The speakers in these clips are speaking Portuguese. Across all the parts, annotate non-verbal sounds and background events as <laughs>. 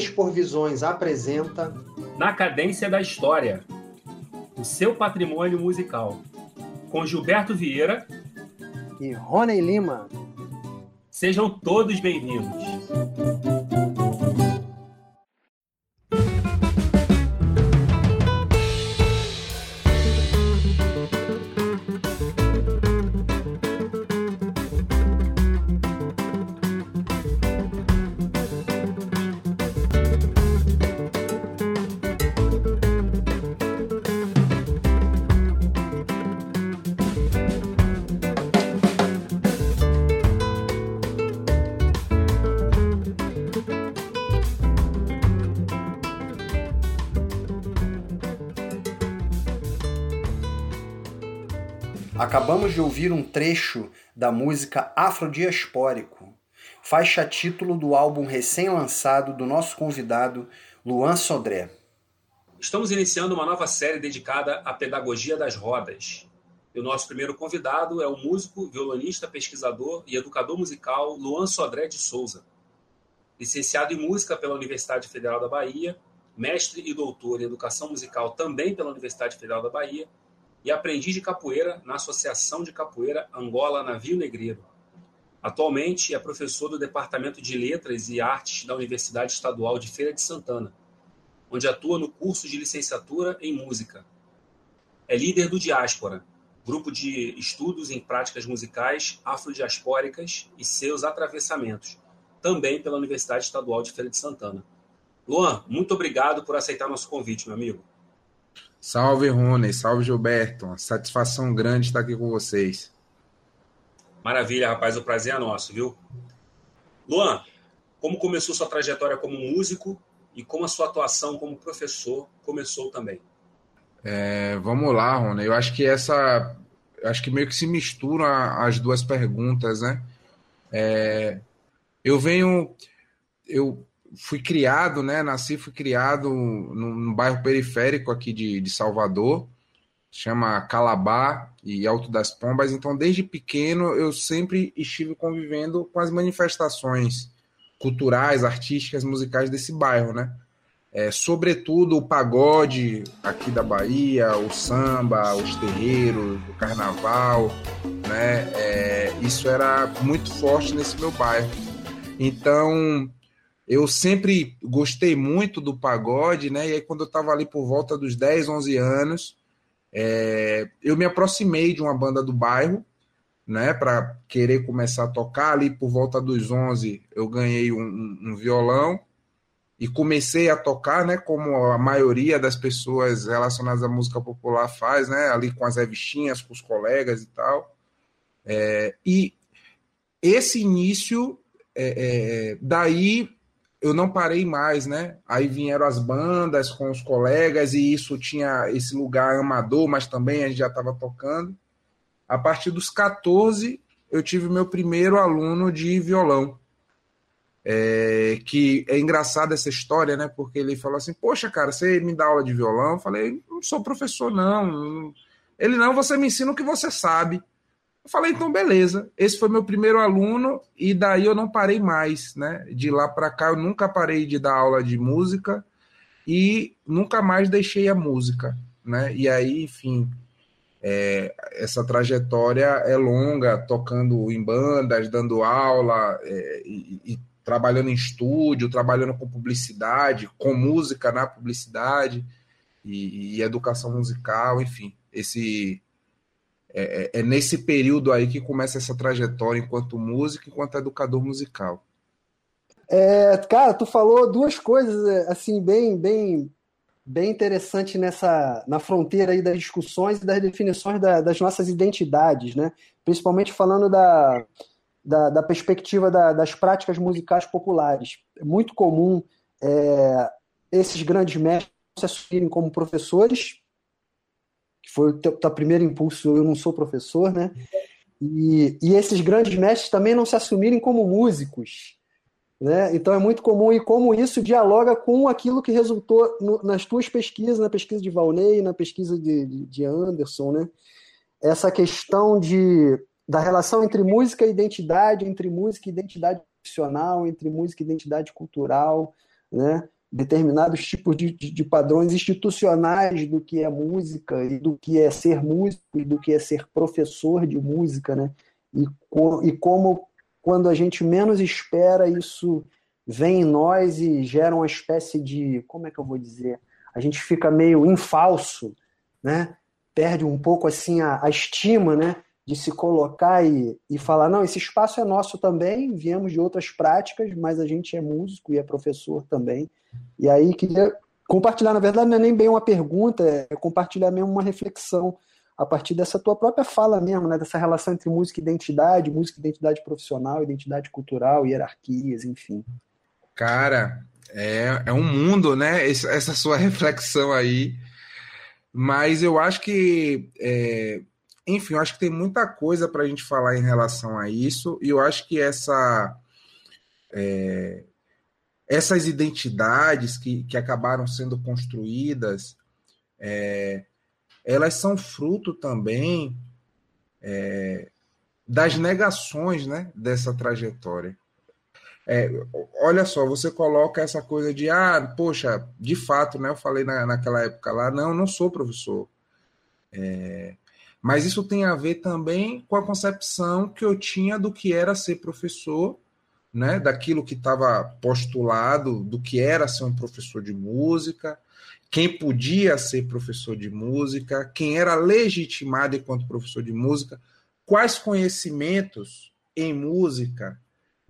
Expor Visões apresenta Na Cadência da História, o seu patrimônio musical, com Gilberto Vieira e Rony Lima. Sejam todos bem-vindos. Acabamos de ouvir um trecho da música Afrodiaspórico, faixa título do álbum recém-lançado do nosso convidado Luan Sodré. Estamos iniciando uma nova série dedicada à pedagogia das rodas. E o nosso primeiro convidado é o músico, violonista, pesquisador e educador musical Luan Sodré de Souza. Licenciado em música pela Universidade Federal da Bahia, mestre e doutor em educação musical também pela Universidade Federal da Bahia e aprendiz de capoeira na Associação de Capoeira Angola Navio Negreiro. Atualmente é professor do Departamento de Letras e Artes da Universidade Estadual de Feira de Santana, onde atua no curso de licenciatura em música. É líder do Diáspora, grupo de estudos em práticas musicais afrodiaspóricas e seus atravessamentos, também pela Universidade Estadual de Feira de Santana. Luan, muito obrigado por aceitar nosso convite, meu amigo. Salve, Rony. Salve, Gilberto. Uma satisfação grande estar aqui com vocês. Maravilha, rapaz. O prazer é nosso, viu? Luan, como começou sua trajetória como músico e como a sua atuação como professor começou também? É, vamos lá, Rony. Eu acho que essa. Acho que meio que se misturam as duas perguntas, né? É, eu venho. Eu fui criado, né? Nasci, fui criado num, num bairro periférico aqui de, de Salvador, chama Calabá e Alto das Pombas. Então, desde pequeno, eu sempre estive convivendo com as manifestações culturais, artísticas, musicais desse bairro, né? É, sobretudo o pagode aqui da Bahia, o samba, os terreiros, o carnaval, né? É, isso era muito forte nesse meu bairro. Então, eu sempre gostei muito do pagode, né? E aí, quando eu estava ali por volta dos 10, 11 anos, é, eu me aproximei de uma banda do bairro, né? Para querer começar a tocar. Ali por volta dos 11, eu ganhei um, um, violão e comecei a tocar, né? Como a maioria das pessoas relacionadas à música popular faz, né? Ali com as revistinhas, com os colegas e tal. É, e esse início, é, é daí eu não parei mais, né? Aí vieram as bandas com os colegas e isso tinha esse lugar amador, mas também a gente já estava tocando. A partir dos 14, eu tive meu primeiro aluno de violão. É, que é engraçada essa história, né? Porque ele falou assim: Poxa, cara, você me dá aula de violão? Eu falei: Não sou professor, não. Ele não, você me ensina o que você sabe. Eu falei, então beleza. Esse foi meu primeiro aluno e daí eu não parei mais, né? De lá para cá eu nunca parei de dar aula de música e nunca mais deixei a música, né? E aí, enfim, é, essa trajetória é longa, tocando em bandas, dando aula é, e, e, trabalhando em estúdio, trabalhando com publicidade, com música na publicidade e, e educação musical, enfim, esse é, é, é, nesse período aí que começa essa trajetória enquanto músico, enquanto educador musical. É, cara, tu falou duas coisas é, assim bem, bem, bem interessante nessa na fronteira aí das discussões e das definições da, das nossas identidades, né? Principalmente falando da, da, da perspectiva da, das práticas musicais populares. É muito comum é, esses grandes mestres se assumirem como professores que foi o teu, teu primeiro impulso, eu não sou professor, né? E, e esses grandes mestres também não se assumirem como músicos. Né? Então é muito comum e como isso dialoga com aquilo que resultou no, nas tuas pesquisas, na pesquisa de Valnei, na pesquisa de, de, de, Anderson, né? Essa questão de, da relação entre música e identidade, entre música e identidade profissional, entre música e identidade cultural, né? Determinados tipos de, de, de, padrões institucionais do que é música e do que é ser músico e do que é ser professor de música, né? E, e como quando a gente menos espera isso vem em nós e gera uma espécie de, como é que eu vou dizer? A gente fica meio infalso, né? Perde um pouco assim a, a estima, né? De se colocar e, e falar, não, esse espaço é nosso também, viemos de outras práticas, mas a gente é músico e é professor também. E aí queria compartilhar, na verdade, não é nem bem uma pergunta, é compartilhar mesmo uma reflexão a partir dessa tua própria fala mesmo, né? Dessa relação entre música e identidade, música e identidade profissional, identidade cultural, hierarquias, enfim. Cara, é, é um mundo, né? Essa sua <laughs> reflexão aí. Mas eu acho que, é, enfim, eu acho que tem muita coisa para a gente falar em relação a isso, e eu acho que essa, é, essas identidades que, que acabaram sendo construídas, é, elas são fruto também é, das negações né, dessa trajetória. É, olha só, você coloca essa coisa de, ah, poxa, de fato, né? Eu falei na, naquela época lá, não, não sou professor. Mas isso tem a ver também com a concepção que eu tinha do que era ser professor, né? Daquilo que estava postulado, do que era ser um professor de música, quem podia ser professor de música, quem era legitimado enquanto professor de música, quais conhecimentos em música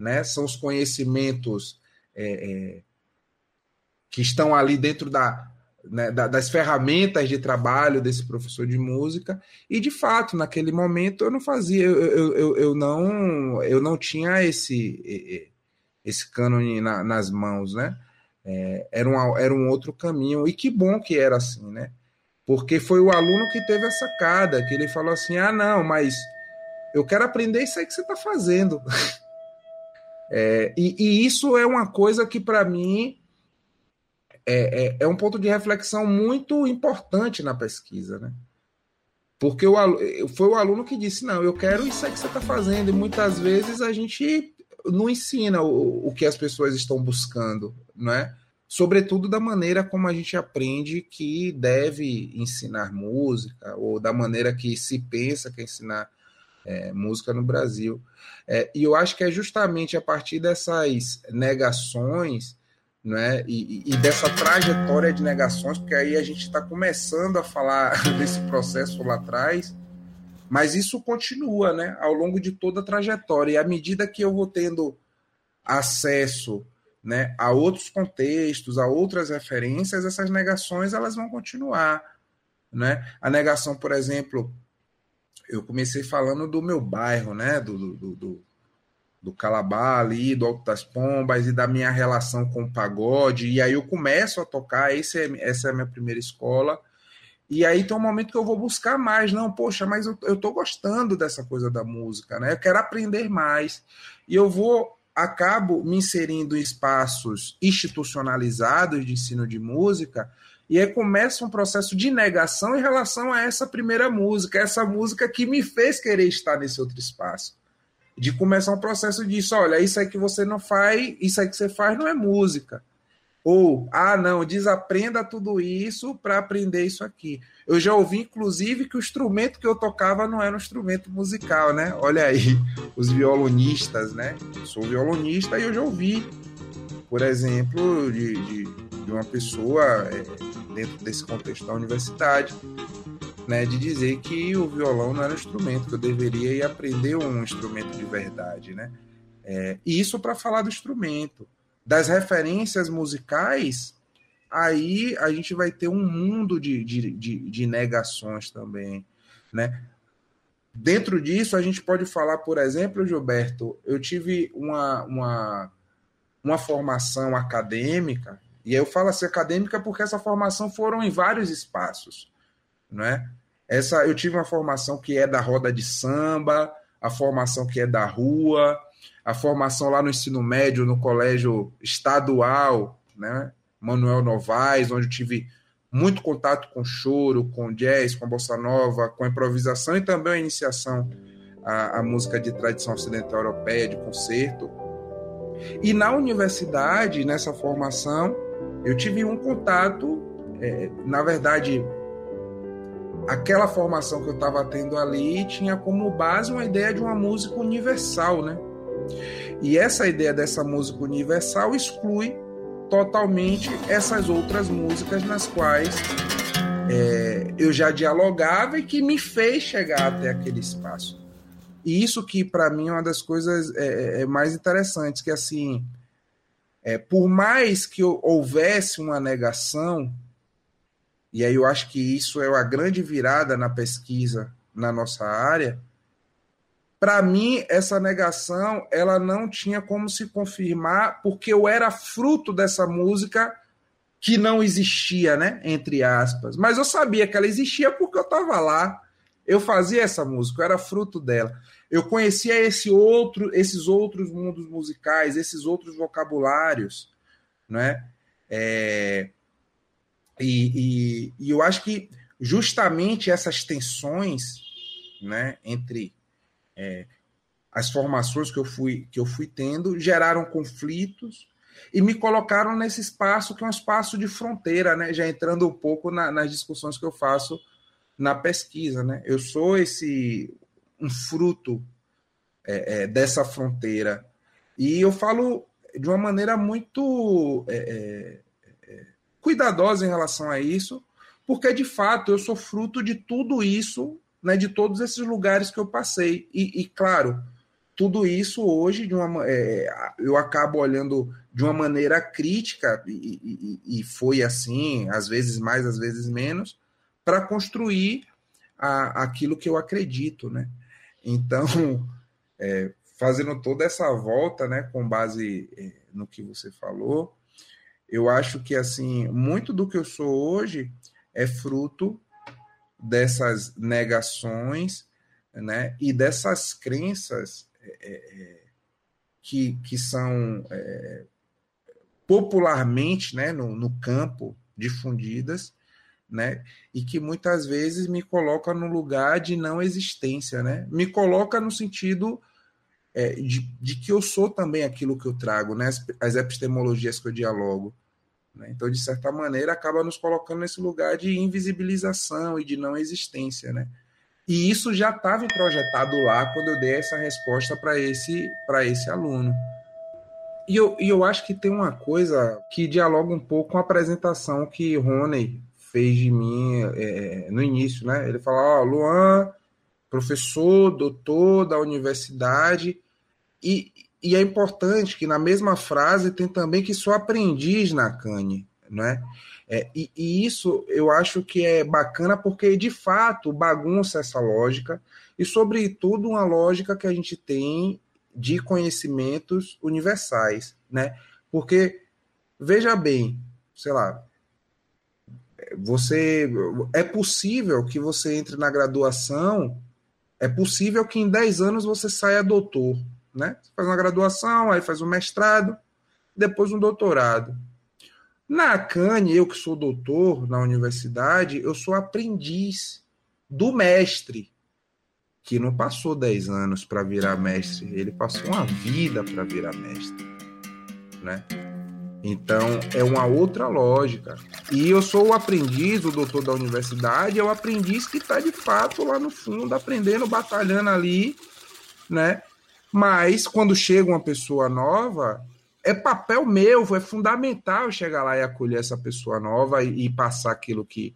né? São os conhecimentos é, é, que estão ali dentro da, né, das ferramentas de trabalho desse professor de música. E de fato naquele momento eu não fazia eu, eu, eu, não eu não tinha esse esse cânone na, nas mãos né? É, era, um, era um outro caminho. E que bom que era assim né? Porque foi o aluno que teve a sacada que ele falou assim ah não mas eu quero aprender isso aí que você está fazendo. <laughs> É, e, e, isso é uma coisa que, para mim, é, é, é, um ponto de reflexão muito importante na pesquisa, né? Porque o, foi o aluno que disse: Não, eu quero isso aí que você está fazendo. E muitas vezes a gente não ensina o, o que as pessoas estão buscando, não é? Sobretudo da maneira como a gente aprende que deve ensinar música, ou da maneira que se pensa que é ensinar é, música no Brasil. É, e eu acho que é justamente a partir dessas negações né, e, e dessa trajetória de negações, porque aí a gente está começando a falar <laughs> desse processo lá atrás, mas isso continua né, ao longo de toda a trajetória. E à medida que eu vou tendo acesso né, a outros contextos, a outras referências, essas negações elas vão continuar. Né? A negação, por exemplo, eu comecei falando do meu bairro, né? Do, do, do, do Calabá ali, do Alto das Pombas e da minha relação com o pagode. E aí eu começo a tocar, esse é, essa é a minha primeira escola. E aí tem um momento que eu vou buscar mais. Não, poxa, mas eu, eu tô gostando dessa coisa da música, né? Eu quero aprender mais. E eu vou, acabo me inserindo em espaços institucionalizados de ensino de música e aí começa um processo de negação em relação a essa primeira música, essa música que me fez querer estar nesse outro espaço. De começar um processo disso, olha, isso aí que você não faz, isso aí que você faz não é música. Ou, ah, não, desaprenda tudo isso para aprender isso aqui. Eu já ouvi, inclusive, que o instrumento que eu tocava não era um instrumento musical, né? Olha aí, <laughs> os violonistas, né? Eu sou violonista e eu já ouvi, por exemplo, de, de, de uma pessoa é, dentro desse contexto da universidade, né, de dizer que o violão não era um instrumento, que eu deveria ir aprender um instrumento de verdade, né? É, isso para falar do instrumento. Das referências musicais, aí a gente vai ter um mundo de, de, de, de negações também, né? Dentro disso, a gente pode falar, por exemplo, Gilberto, eu tive uma, uma, uma formação acadêmica e eu falo assim acadêmica porque essa formação foram em vários espaços, não é? Essa eu tive uma formação que é da roda de samba, a formação que é da rua, a formação lá no ensino médio no colégio estadual, né? Manuel Novaes, onde eu tive muito contato com choro, com jazz, com bossa nova, com improvisação e também a iniciação à, à música de tradição ocidental europeia, de concerto. E na universidade, nessa formação, eu tive um contato, é, na verdade, aquela formação que eu estava tendo ali tinha como base uma ideia de uma música universal, né? E essa ideia dessa música universal exclui totalmente essas outras músicas nas quais é, eu já dialogava e que me fez chegar até aquele espaço. E isso que para mim é uma das coisas é, é, mais interessantes, que assim, é, por mais que houvesse uma negação, e aí eu acho que isso é a grande virada na pesquisa na nossa área, para mim essa negação ela não tinha como se confirmar porque eu era fruto dessa música que não existia, né, entre aspas. Mas eu sabia que ela existia porque eu estava lá. Eu fazia essa música, eu era fruto dela. Eu conhecia esse outro, esses outros mundos musicais, esses outros vocabulários, né? É, e, e, e eu acho que justamente essas tensões, né, entre é, as formações que eu fui que eu fui tendo geraram conflitos e me colocaram nesse espaço que é um espaço de fronteira, né? Já entrando um pouco na, nas discussões que eu faço na pesquisa, né? Eu sou esse um fruto é, é, dessa fronteira e eu falo de uma maneira muito é, é, cuidadosa em relação a isso, porque de fato eu sou fruto de tudo isso, né? De todos esses lugares que eu passei e, e claro tudo isso hoje de uma, é, eu acabo olhando de uma maneira crítica e, e, e, foi assim, às vezes mais, às vezes menos, para construir a, aquilo que eu acredito, né? Então, <laughs> é, fazendo toda essa volta, né, com base é, no que você falou, eu acho que assim muito do que eu sou hoje é fruto dessas negações, né, e dessas crenças é, é, que, que são é, popularmente né, no, no campo difundidas, né? E que muitas vezes me coloca no lugar de não existência, né? Me coloca no sentido é, de, de, que eu sou também aquilo que eu trago, né? As, as epistemologias que eu dialogo. Né? Então, de certa maneira, acaba nos colocando nesse lugar de invisibilização e de não existência, né? E isso já estava projetado lá quando eu dei essa resposta para esse, esse aluno. E eu, e eu acho que tem uma coisa que dialoga um pouco com a apresentação que Rony fez de mim é, no início, né? Ele fala, ó, oh, Luan, professor, doutor da universidade, e, e é importante que na mesma frase tem também que sou aprendiz na Cane, né? É, e, e, isso eu acho que é bacana porque, de fato, bagunça essa lógica e, sobretudo, uma lógica que a gente tem de conhecimentos universais, né? Porque, veja bem, sei lá, você é possível que você entre na graduação, é possível que em 10 anos você saia doutor, né? Você faz uma graduação, aí faz um mestrado, depois um doutorado. Na Cane, eu que sou doutor na universidade, eu sou aprendiz do mestre, que não passou 10 anos para virar mestre, ele passou uma vida para virar mestre, né? Então, é uma outra lógica. E eu sou o aprendiz, o doutor da universidade, é o aprendiz que está de fato lá no fundo, aprendendo, batalhando ali, né? Mas quando chega uma pessoa nova, é papel meu, é fundamental chegar lá e acolher essa pessoa nova e, e, passar aquilo que,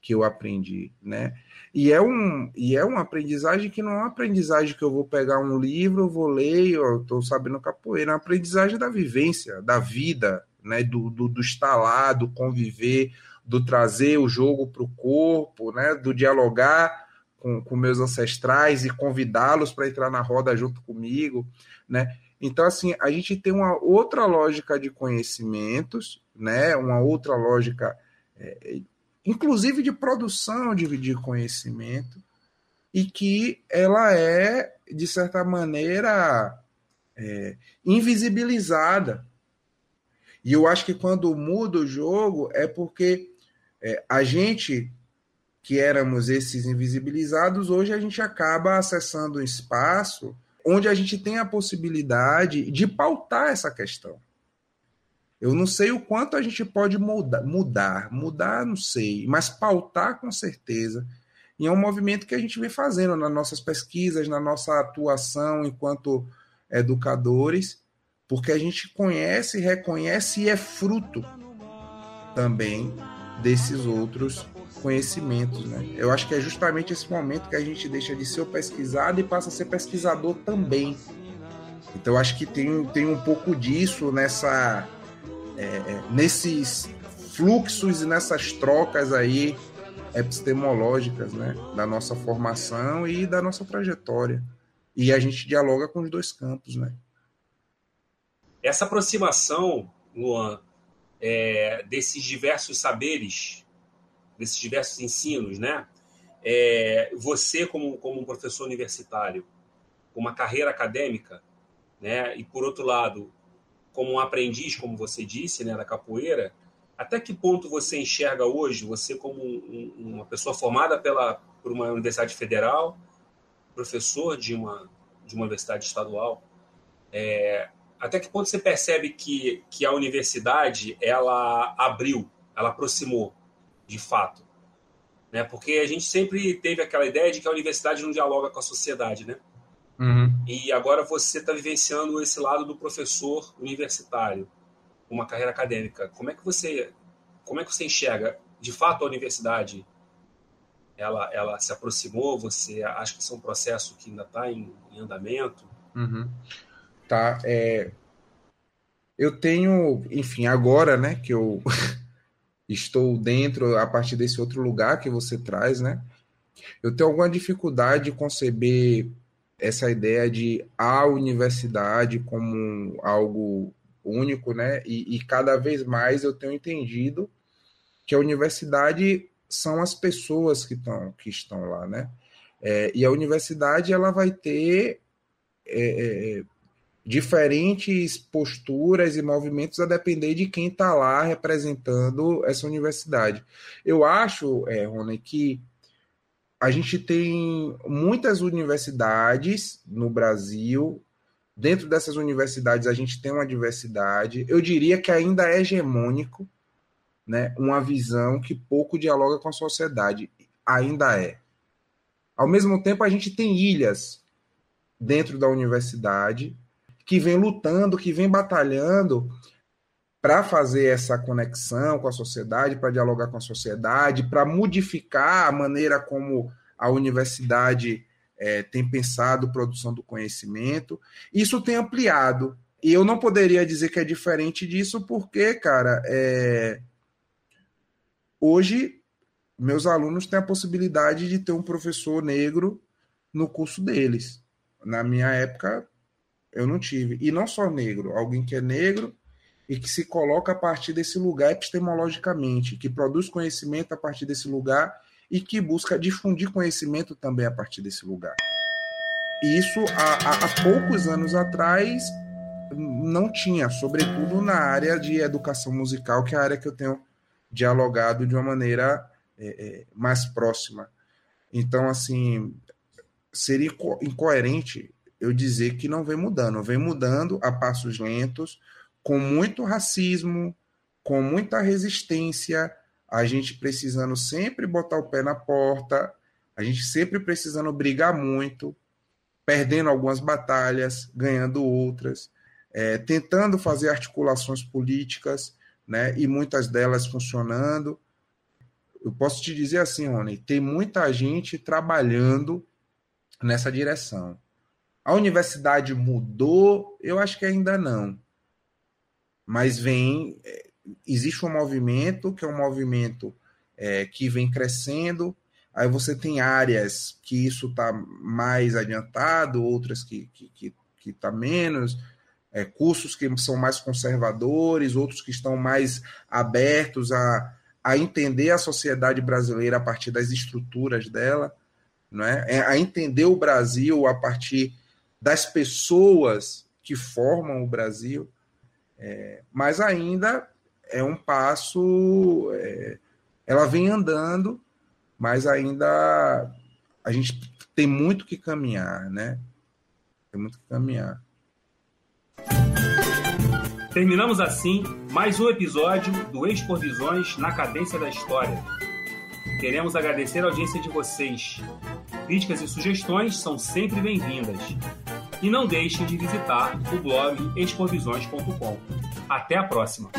que eu aprendi, né? E é, um, e é uma aprendizagem que não é uma aprendizagem que eu vou pegar um livro, vou ler, eu estou sabendo capoeira, é uma aprendizagem da vivência, da vida, né? Do, do, do estar lá, do conviver, do trazer o jogo para o corpo, né? Do dialogar com, com meus ancestrais e convidá-los para entrar na roda junto comigo, né? Então, assim, a gente tem uma outra lógica de conhecimentos, né? uma outra lógica, é, inclusive de produção de, de conhecimento, e que ela é, de certa maneira, é, invisibilizada. E eu acho que quando muda o jogo é porque é, a gente, que éramos esses invisibilizados, hoje a gente acaba acessando um espaço onde a gente tem a possibilidade de pautar essa questão. Eu não sei o quanto a gente pode mudar, mudar, mudar não sei, mas pautar com certeza. E é um movimento que a gente vem fazendo nas nossas pesquisas, na nossa atuação enquanto educadores, porque a gente conhece, reconhece e é fruto também desses outros conhecimentos. Né? Eu acho que é justamente esse momento que a gente deixa de ser o pesquisado e passa a ser pesquisador também. Então acho que tem, tem um pouco disso nessa é, é, nesses fluxos e nessas trocas aí epistemológicas né, da nossa formação e da nossa trajetória. E a gente dialoga com os dois campos. Né? Essa aproximação, Luan, é, desses diversos saberes, desses diversos ensinos, né? É, você, como, como um professor universitário, com uma carreira acadêmica, né? e por outro lado, como um aprendiz, como você disse, né, da capoeira, até que ponto você enxerga hoje, você como um, uma pessoa formada pela, por uma universidade federal, professor de uma, de uma universidade estadual, é, até que ponto você percebe que, que a universidade ela abriu, ela aproximou, de fato? Né? Porque a gente sempre teve aquela ideia de que a universidade não dialoga com a sociedade, né? Uhum. E agora você está vivenciando esse lado do professor universitário, uma carreira acadêmica. Como é que você, como é que você enxerga? De fato, a universidade ela, ela se aproximou? Você acha que isso é um processo que ainda está em, em, andamento? Uhum. Tá. É... Eu tenho, enfim, agora, né, que eu <laughs> estou dentro a partir desse outro lugar que você traz, né? Eu tenho alguma dificuldade de conceber essa ideia de a universidade como algo único, né? E, e, cada vez mais eu tenho entendido que a universidade são as pessoas que estão que estão lá, né? É, e a universidade ela vai ter é, é, diferentes posturas e movimentos a depender de quem está lá representando essa universidade. Eu acho, é, Rony, que a gente tem muitas universidades no Brasil. Dentro dessas universidades, a gente tem uma diversidade. Eu diria que ainda é hegemônico, né? uma visão que pouco dialoga com a sociedade. Ainda é. Ao mesmo tempo, a gente tem ilhas dentro da universidade que vem lutando, que vem batalhando para fazer essa conexão com a sociedade, para dialogar com a sociedade, para modificar a maneira como a universidade é, tem pensado produção do conhecimento. Isso tem ampliado. E eu não poderia dizer que é diferente disso, porque, cara, é... hoje meus alunos têm a possibilidade de ter um professor negro no curso deles. Na minha época, eu não tive. E não só negro, alguém que é negro e que se coloca a partir desse lugar epistemologicamente, que produz conhecimento a partir desse lugar e que busca difundir conhecimento também a partir desse lugar. Isso há, há poucos anos atrás não tinha, sobretudo na área de educação musical, que é a área que eu tenho dialogado de uma maneira é, é, mais próxima. Então, assim, seria incoerente eu dizer que não vem mudando. Vem mudando a passos lentos, com muito racismo, com muita resistência, a gente precisando sempre botar o pé na porta, a gente sempre precisando brigar muito, perdendo algumas batalhas, ganhando outras, é, tentando fazer articulações políticas, né, e muitas delas funcionando. Eu posso te dizer assim, Rony, tem muita gente trabalhando nessa direção. A universidade mudou? Eu acho que ainda não mas vem é, existe um movimento que é um movimento é, que vem crescendo. Aí você tem áreas que isso está mais adiantado, outras que que, que, que tá menos, é, cursos que são mais conservadores, outros que estão mais abertos a, a entender a sociedade brasileira a partir das estruturas dela, não é? é a entender o Brasil a partir das pessoas que formam o Brasil, é, mas ainda é um passo. É, ela vem andando, mas ainda a gente tem muito que caminhar, né? Tem muito que caminhar. Terminamos assim mais um episódio do Expor Visões na Cadência da História. Queremos agradecer a audiência de vocês. Críticas e sugestões são sempre bem-vindas e não deixem de visitar o blog exporvisões.com. Até a próxima!